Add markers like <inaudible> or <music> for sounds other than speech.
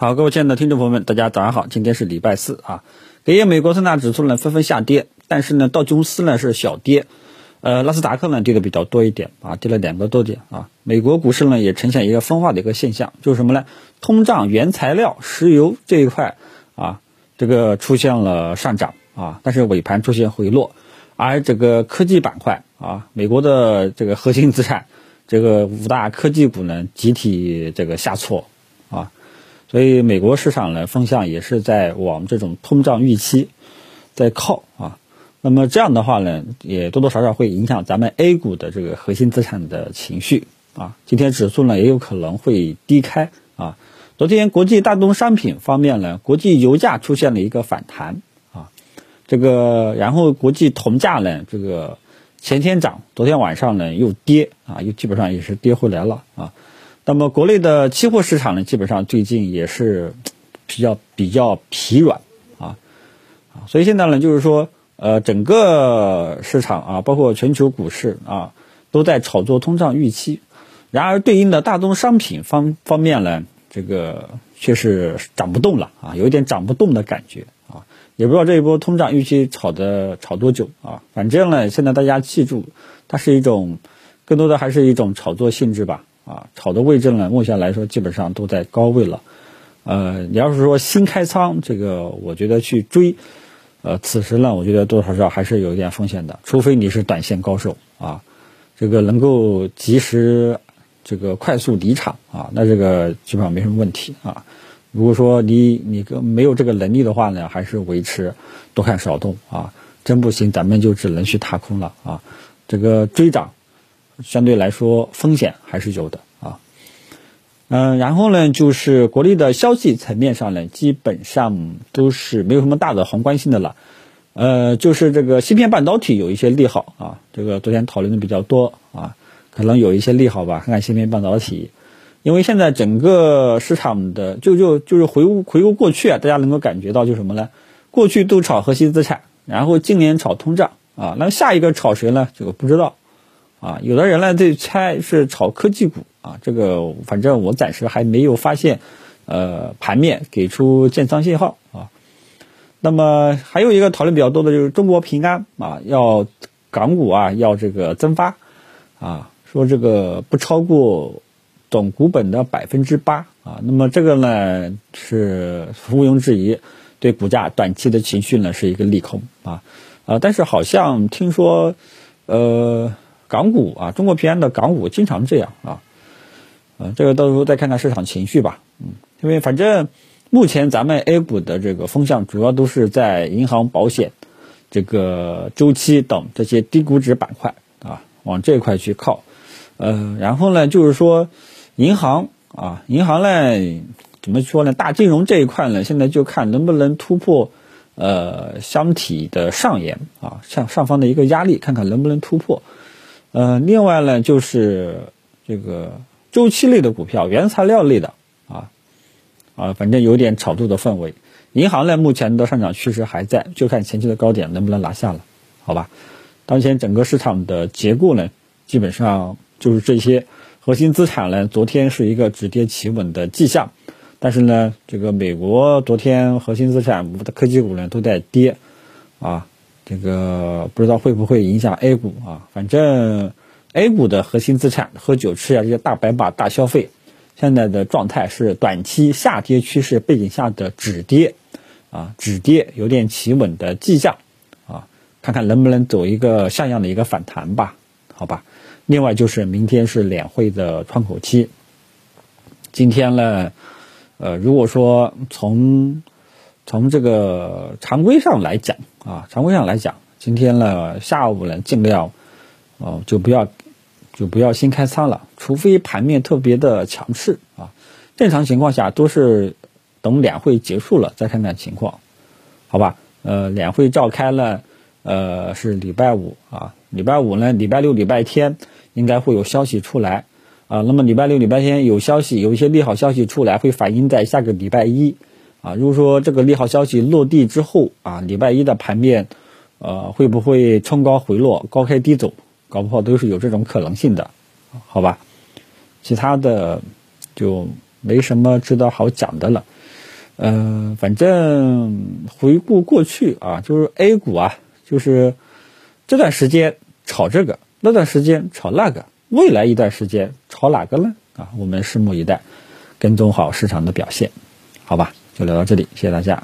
好，各位亲爱的听众朋友们，大家早上好，今天是礼拜四啊。隔夜美国三大指数呢纷纷下跌，但是呢道琼斯呢是小跌，呃纳斯达克呢跌的比较多一点啊，跌了两个多点啊。美国股市呢也呈现一个分化的一个现象，就是什么呢？通胀、原材料、石油这一块啊，这个出现了上涨啊，但是尾盘出现回落，而这个科技板块啊，美国的这个核心资产，这个五大科技股呢集体这个下挫。所以美国市场呢风向也是在往这种通胀预期在靠啊，那么这样的话呢，也多多少少会影响咱们 A 股的这个核心资产的情绪啊。今天指数呢也有可能会低开啊。昨天国际大宗商品方面呢，国际油价出现了一个反弹啊，这个然后国际铜价呢，这个前天涨，昨天晚上呢又跌啊，又基本上也是跌回来了啊。那么国内的期货市场呢，基本上最近也是 <tsk> 比较比较疲软啊啊，所以现在呢，就是说呃，整个市场啊，包括全球股市啊，都在炒作通胀预期。然而，对应的大宗商品方方面呢，这个却是涨不动了啊，有一点涨不动的感觉啊，也不知道这一波通胀预期炒的炒多久啊。反正呢，现在大家记住，它是一种更多的还是一种炒作性质吧。啊，炒的位置呢，目前来说基本上都在高位了。呃，你要是说新开仓，这个我觉得去追，呃，此时呢，我觉得多多少少还是有一点风险的。除非你是短线高手啊，这个能够及时这个快速离场啊，那这个基本上没什么问题啊。如果说你你个没有这个能力的话呢，还是维持多看少动啊。真不行，咱们就只能去踏空了啊。这个追涨。相对来说风险还是有的啊，嗯，然后呢，就是国内的消息层面上呢，基本上都是没有什么大的宏观性的了，呃，就是这个芯片半导体有一些利好啊，这个昨天讨论的比较多啊，可能有一些利好吧，看看芯片半导体，因为现在整个市场的就就就是回顾回顾过去啊，大家能够感觉到就什么呢？过去都炒核心资产，然后今年炒通胀啊，那下一个炒谁呢？这个不知道。啊，有的人呢在猜是炒科技股啊，这个反正我暂时还没有发现，呃，盘面给出建仓信号啊。那么还有一个讨论比较多的就是中国平安啊，要港股啊要这个增发啊，说这个不超过总股本的百分之八啊。那么这个呢是毋庸置疑，对股价短期的情绪呢是一个利空啊啊，但是好像听说呃。港股啊，中国平安的港股经常这样啊，嗯，这个到时候再看看市场情绪吧，嗯，因为反正目前咱们 A 股的这个风向主要都是在银行、保险、这个周期等这些低估值板块啊，往这块去靠，呃，然后呢，就是说银行啊，银行呢怎么说呢？大金融这一块呢，现在就看能不能突破呃箱体的上沿啊，向上方的一个压力，看看能不能突破。呃，另外呢，就是这个周期类的股票、原材料类的啊，啊，反正有点炒作的氛围。银行呢，目前的上涨趋势还在，就看前期的高点能不能拿下了，好吧？当前整个市场的结构呢，基本上就是这些核心资产呢，昨天是一个止跌企稳的迹象，但是呢，这个美国昨天核心资产的科技股呢都在跌，啊。这个不知道会不会影响 A 股啊？反正 A 股的核心资产，喝酒吃呀这些大白马、大消费，现在的状态是短期下跌趋势背景下的止跌，啊，止跌有点企稳的迹象，啊，看看能不能走一个像样的一个反弹吧？好吧。另外就是明天是两会的窗口期，今天呢，呃，如果说从从这个常规上来讲，啊，常规上来讲，今天呢下午呢尽量，哦就不要就不要新开仓了，除非盘面特别的强势啊。正常情况下都是等两会结束了再看看情况，好吧？呃，两会召开了，呃是礼拜五啊，礼拜五呢，礼拜六、礼拜天应该会有消息出来啊。那么礼拜六、礼拜天有消息，有一些利好消息出来，会反映在下个礼拜一。啊，如果说这个利好消息落地之后啊，礼拜一的盘面，呃，会不会冲高回落、高开低走？搞不好都是有这种可能性的，好吧？其他的就没什么值得好讲的了。呃，反正回顾过去啊，就是 A 股啊，就是这段时间炒这个，那段时间炒那个，未来一段时间炒哪个呢？啊，我们拭目以待，跟踪好市场的表现，好吧？就聊到这里，谢谢大家。